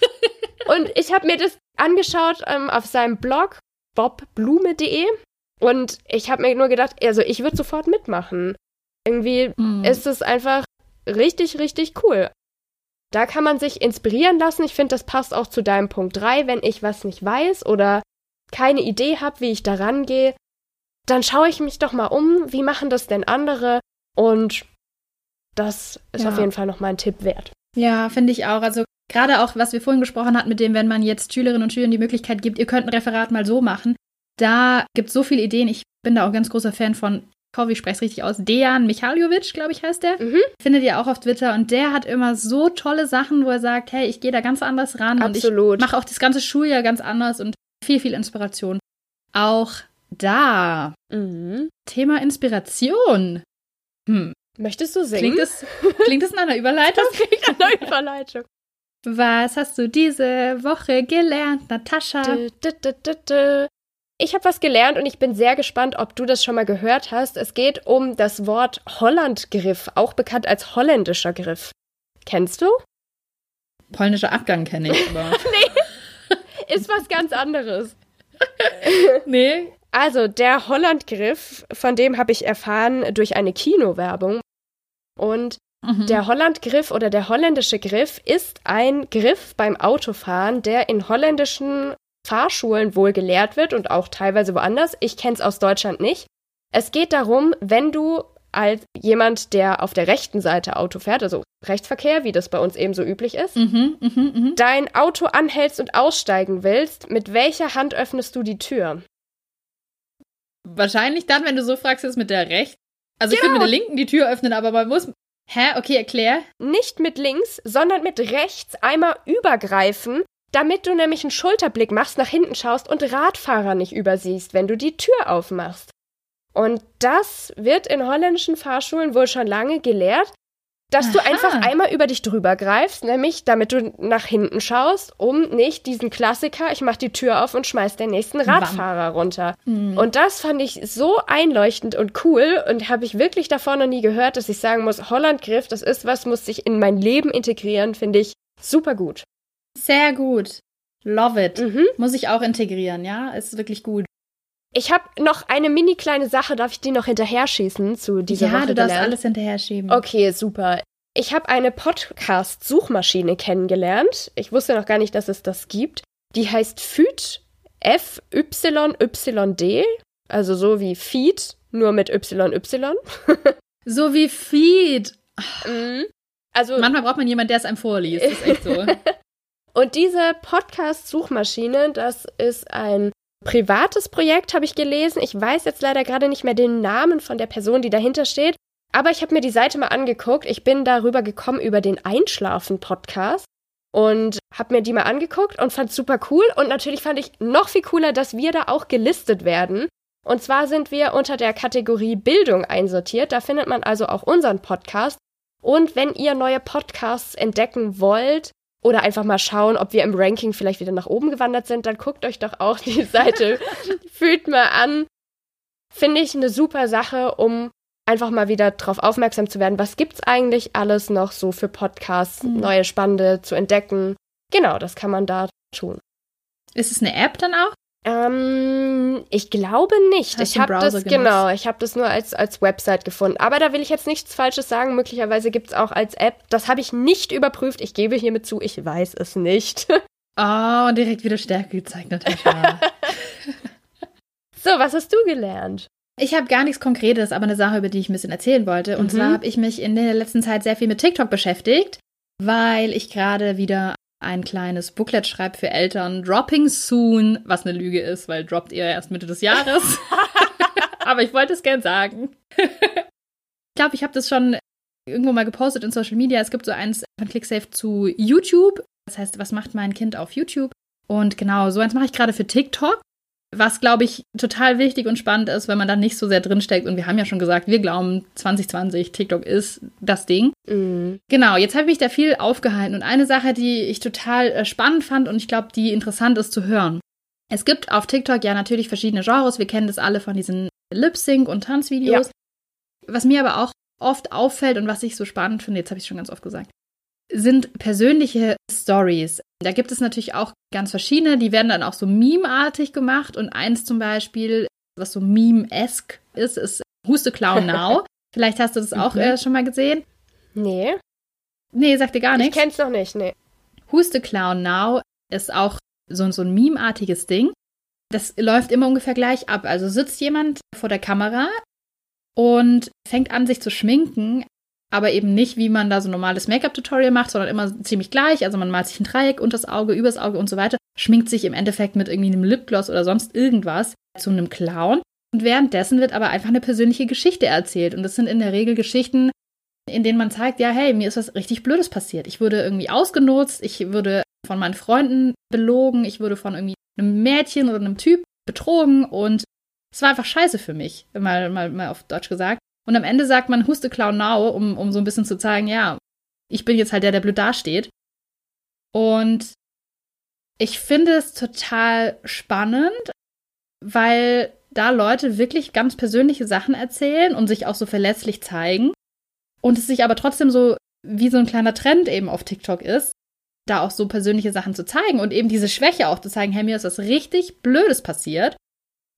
Und ich habe mir das angeschaut ähm, auf seinem Blog bobblume.de und ich habe mir nur gedacht, also ich würde sofort mitmachen. Irgendwie Mhm. ist es einfach richtig, richtig cool. Da kann man sich inspirieren lassen. Ich finde, das passt auch zu deinem Punkt 3. Wenn ich was nicht weiß oder keine Idee habe, wie ich da rangehe, dann schaue ich mich doch mal um, wie machen das denn andere? Und das ist Ja. auf jeden Fall noch mal ein Tipp wert. Ja, finde ich auch. Also gerade auch, was wir vorhin gesprochen hatten, mit dem, wenn man jetzt Schülerinnen und Schülern die Möglichkeit gibt, ihr könnt ein Referat mal so machen. Da gibt es so viele Ideen. Ich bin da auch ganz großer Fan von, ich hoffe, ich spreche es richtig aus, Dejan Michaljovic, glaube ich, heißt der. Mhm. Findet ihr auch auf Twitter. Und der hat immer so tolle Sachen, wo er sagt, hey, ich gehe da ganz anders ran. Absolut. Und ich mache auch das ganze Schuljahr ganz anders und viel, viel Inspiration. Auch da. Mhm. Thema Inspiration. Hm. Möchtest du singen? Klingt es, klingt es nach einer Überleitung? Eine Überleitung. Was hast du diese Woche gelernt, Natascha? Ich habe was gelernt und ich bin sehr gespannt, ob du das schon mal gehört hast. Es geht um das Wort Hollandgriff, auch bekannt als holländischer Griff. Kennst du? Polnischer Abgang kenne ich, aber. Ist was ganz anderes. nee. Also, der Hollandgriff, von dem habe ich erfahren durch eine Kinowerbung. Und Mhm. Der Hollandgriff oder der holländische Griff ist ein Griff beim Autofahren, der in holländischen Fahrschulen wohl gelehrt wird und auch teilweise woanders. Ich kenne es aus Deutschland nicht. Es geht darum, wenn du als jemand, der auf der rechten Seite Auto fährt, also Rechtsverkehr, wie das bei uns eben so üblich ist, Mhm, mhm, mhm. dein Auto anhältst und aussteigen willst, mit welcher Hand öffnest du die Tür? Wahrscheinlich dann, wenn du so fragst, ist mit der rechten. Also ich Genau. würde mit der linken die Tür öffnen, aber man muss. Hä? Okay, erklär. Nicht mit links, sondern mit rechts einmal übergreifen, damit du nämlich einen Schulterblick machst, nach hinten schaust und Radfahrer nicht übersiehst, wenn du die Tür aufmachst. Und das wird in holländischen Fahrschulen wohl schon lange gelehrt, dass du Aha. einfach einmal über dich drüber greifst, nämlich damit du nach hinten schaust, um nicht diesen Klassiker, ich mach die Tür auf und schmeiß den nächsten Radfahrer runter. Und das fand ich so einleuchtend und cool und habe ich wirklich davor noch nie gehört, dass ich sagen muss, Hollandgriff, das ist was, muss sich in mein Leben integrieren, finde ich super gut. Sehr gut. Love it. Mhm. Muss ich auch integrieren, ja? Ist wirklich gut. Ich habe noch eine mini kleine Sache, darf ich die noch hinterher schießen zu dieser ja, Woche du darfst gelernt? alles hinterher schieben. Okay, super. Ich habe eine Podcast-Suchmaschine kennengelernt. Ich wusste noch gar nicht, dass es das gibt. Die heißt FYD, F-Y-Y-D, also so wie Feed, nur mit Y-Y. So wie Feed. Mhm. Also, Manchmal braucht man jemanden, der es einem vorliest. Das ist echt so. und diese Podcast-Suchmaschine, das ist ein privates Projekt, habe ich gelesen. Ich weiß jetzt leider gerade nicht mehr den Namen von der Person, die dahinter steht. Aber ich habe mir die Seite mal angeguckt. Ich bin darüber gekommen über den Einschlafen-Podcast und habe mir die mal angeguckt und fand super cool. Und natürlich fand ich noch viel cooler, dass wir da auch gelistet werden. Und zwar sind wir unter der Kategorie Bildung einsortiert. Da findet man also auch unseren Podcast. Und wenn ihr neue Podcasts entdecken wollt oder einfach mal schauen, ob wir im Ranking vielleicht wieder nach oben gewandert sind, dann guckt euch doch auch die Seite Fühlt mal an. Finde ich eine super Sache, um einfach mal wieder drauf aufmerksam zu werden, was gibt's eigentlich alles noch so für Podcasts, Mhm. neue Spannende zu entdecken. Genau, das kann man da tun. ist es eine App dann auch? Ähm, ich glaube nicht. Hast ich habe das genutzt? genau, ich habe das nur als als Website gefunden. Aber da will ich jetzt nichts Falsches sagen. Möglicherweise gibt's auch als App. Das habe ich nicht überprüft. Ich gebe hiermit zu, ich weiß es nicht. Oh, direkt wieder Stärke gezeigt, Natascha. so, was hast du gelernt? Ich habe gar nichts Konkretes, aber eine Sache, über die ich ein bisschen erzählen wollte. Und Mhm. zwar habe ich mich in der letzten Zeit sehr viel mit TikTok beschäftigt, weil ich gerade wieder ein kleines Booklet schreibe für Eltern. Dropping soon, was eine Lüge ist, weil droppt ihr erst Mitte des Jahres. aber ich wollte es gern sagen. ich glaube, ich habe das schon irgendwo mal gepostet in Social Media. Es gibt so eins von ClickSafe zu YouTube. Das heißt, was macht mein Kind auf YouTube? Und genau, so eins mache ich gerade für TikTok. Was, glaube ich, total wichtig und spannend ist, wenn man da nicht so sehr drinsteckt. Und wir haben ja schon gesagt, wir glauben, 2020, TikTok ist das Ding. Mhm. Genau, jetzt habe ich mich da viel aufgehalten. Und eine Sache, die ich total äh, spannend fand und ich glaube, die interessant ist zu hören. Es gibt auf TikTok ja natürlich verschiedene Genres. Wir kennen das alle von diesen Lip-Sync- und Tanzvideos. Was mir aber auch oft auffällt und was ich so spannend finde, jetzt habe ich schon ganz oft gesagt, sind persönliche Stories. Da gibt es natürlich auch ganz verschiedene, die werden dann auch so meme-artig gemacht und eins zum Beispiel, was so meme-esque ist, ist Huste Clown Now. Vielleicht hast du das auch Mhm. äh, schon mal gesehen. Nee, Nee, sagt dir gar ich nichts. kenn's noch nicht, nee. Huste Clown Now ist auch so, so ein meme-artiges Ding. Das läuft immer ungefähr gleich ab. Also sitzt jemand vor der Kamera und fängt an, sich zu schminken, aber eben nicht, wie man da so ein normales Make-up-Tutorial macht, sondern immer ziemlich gleich. Also man malt sich ein Dreieck unter das Auge, übers Auge und so weiter, schminkt sich im Endeffekt mit irgendwie einem Lipgloss oder sonst irgendwas zu einem Clown. Und währenddessen wird aber einfach eine persönliche Geschichte erzählt. Und das sind in der Regel Geschichten, in denen man zeigt, ja, hey, mir ist was richtig Blödes passiert. Ich wurde irgendwie ausgenutzt, ich wurde von meinen Freunden belogen, ich wurde von irgendwie einem Mädchen oder einem Typ betrogen und es war einfach scheiße für mich, mal, mal, mal auf Deutsch gesagt. Und am Ende sagt man Huste Clown Now, um, um so ein bisschen zu zeigen, ja, ich bin jetzt halt der, der blöd dasteht. Und ich finde es total spannend, weil da Leute wirklich ganz persönliche Sachen erzählen und sich auch so verletzlich zeigen. Und es sich aber trotzdem so wie so ein kleiner Trend eben auf TikTok ist, da auch so persönliche Sachen zu zeigen und eben diese Schwäche auch zu zeigen, hey, mir ist was richtig Blödes passiert.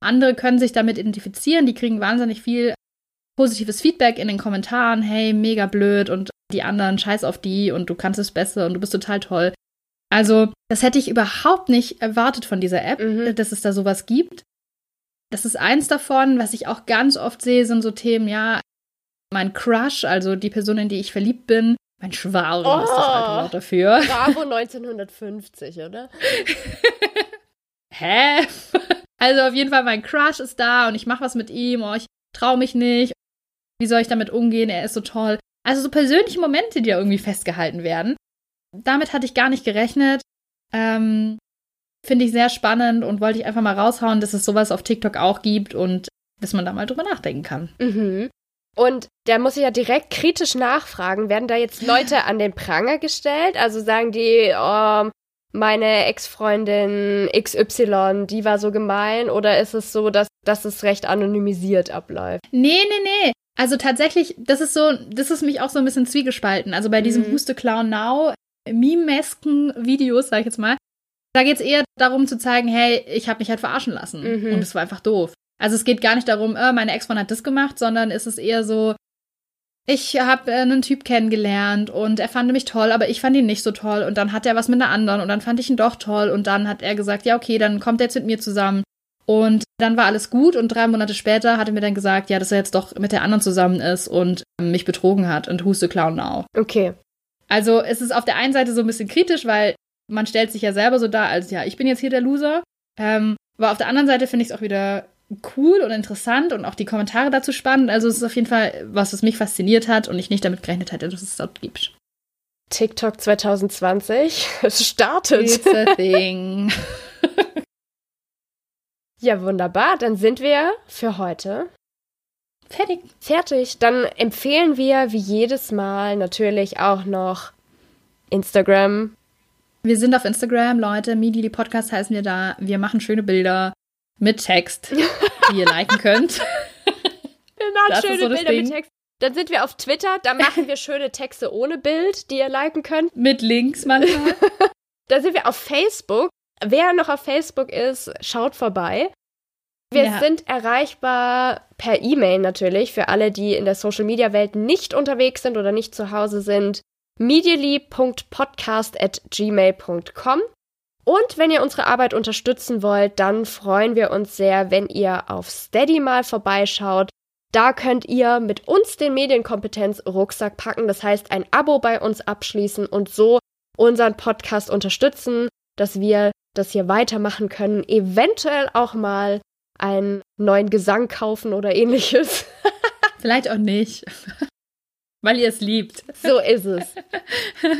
Andere können sich damit identifizieren, die kriegen wahnsinnig viel positives Feedback in den Kommentaren, hey, mega blöd und die anderen scheiß auf die und du kannst es besser und du bist total toll. Also, das hätte ich überhaupt nicht erwartet von dieser App, Mhm. dass es da sowas gibt. Das ist eins davon, was ich auch ganz oft sehe, sind so Themen, ja, mein Crush, also die Person, in die ich verliebt bin. Mein Schwarm oh, ist das alte Wort dafür. Bravo 1950, oder? Hä? Also auf jeden Fall, mein Crush ist da und ich mache was mit ihm. Oh, ich traue mich nicht. Wie soll ich damit umgehen? Er ist so toll. Also so persönliche Momente, die da irgendwie festgehalten werden. Damit hatte ich gar nicht gerechnet. Ähm, Finde ich sehr spannend und wollte ich einfach mal raushauen, dass es sowas auf TikTok auch gibt und dass man da mal drüber nachdenken kann. Mhm. Und da muss ich ja direkt kritisch nachfragen, werden da jetzt Leute an den Pranger gestellt? Also sagen die, oh, meine Ex-Freundin XY, die war so gemein? Oder ist es so, dass, dass es recht anonymisiert abläuft? Nee, nee, nee. Also tatsächlich, das ist so, das ist mich auch so ein bisschen zwiegespalten. Also bei diesem mhm. Huste Clown Now, mimesken Videos, sag ich jetzt mal, da geht es eher darum zu zeigen, hey, ich habe mich halt verarschen lassen. Mhm. Und es war einfach doof. Also es geht gar nicht darum, äh, meine Ex-Freundin hat das gemacht, sondern es ist eher so, ich habe äh, einen Typ kennengelernt und er fand mich toll, aber ich fand ihn nicht so toll und dann hat er was mit einer anderen und dann fand ich ihn doch toll und dann hat er gesagt, ja okay, dann kommt er jetzt mit mir zusammen und dann war alles gut und drei Monate später hat er mir dann gesagt, ja, dass er jetzt doch mit der anderen zusammen ist und mich betrogen hat und who's the clown now? Okay. Also es ist auf der einen Seite so ein bisschen kritisch, weil man stellt sich ja selber so dar, als ja, ich bin jetzt hier der Loser. Ähm, aber auf der anderen Seite finde ich es auch wieder cool und interessant und auch die Kommentare dazu spannend. Also es ist auf jeden Fall was, was mich fasziniert hat und ich nicht damit gerechnet hätte, dass es dort gibt. TikTok 2020, es startet. It's a thing. ja, wunderbar. Dann sind wir für heute fertig. Fertig. Dann empfehlen wir wie jedes Mal natürlich auch noch Instagram. Wir sind auf Instagram, Leute. Midi, die Podcast heißen wir da. Wir machen schöne Bilder mit Text, die ihr liken könnt. Genau, das schöne so Bilder Ding. mit Text. Dann sind wir auf Twitter, da machen wir schöne Texte ohne Bild, die ihr liken könnt. Mit Links manchmal. da sind wir auf Facebook. Wer noch auf Facebook ist, schaut vorbei. Wir ja. sind erreichbar per E-Mail natürlich für alle, die in der Social Media Welt nicht unterwegs sind oder nicht zu Hause sind. medially.podcast@gmail.com und wenn ihr unsere Arbeit unterstützen wollt, dann freuen wir uns sehr, wenn ihr auf Steady mal vorbeischaut. Da könnt ihr mit uns den Medienkompetenz-Rucksack packen, das heißt ein Abo bei uns abschließen und so unseren Podcast unterstützen, dass wir das hier weitermachen können, eventuell auch mal einen neuen Gesang kaufen oder ähnliches. Vielleicht auch nicht, weil ihr es liebt. So ist es.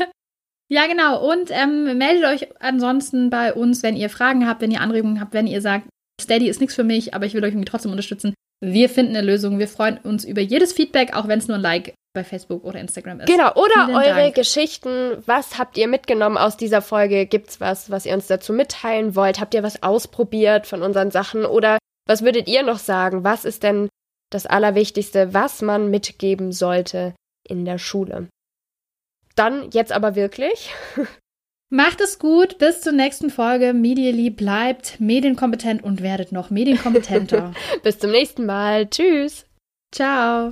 Ja, genau. Und ähm, meldet euch ansonsten bei uns, wenn ihr Fragen habt, wenn ihr Anregungen habt, wenn ihr sagt, Steady ist nichts für mich, aber ich will euch irgendwie trotzdem unterstützen. Wir finden eine Lösung. Wir freuen uns über jedes Feedback, auch wenn es nur ein Like bei Facebook oder Instagram ist. Genau, oder Vielen eure Dank. Geschichten. Was habt ihr mitgenommen aus dieser Folge? Gibt's was, was ihr uns dazu mitteilen wollt? Habt ihr was ausprobiert von unseren Sachen? Oder was würdet ihr noch sagen? Was ist denn das Allerwichtigste, was man mitgeben sollte in der Schule? Dann jetzt aber wirklich. Macht es gut, bis zur nächsten Folge. Medially bleibt medienkompetent und werdet noch medienkompetenter. bis zum nächsten Mal. Tschüss. Ciao.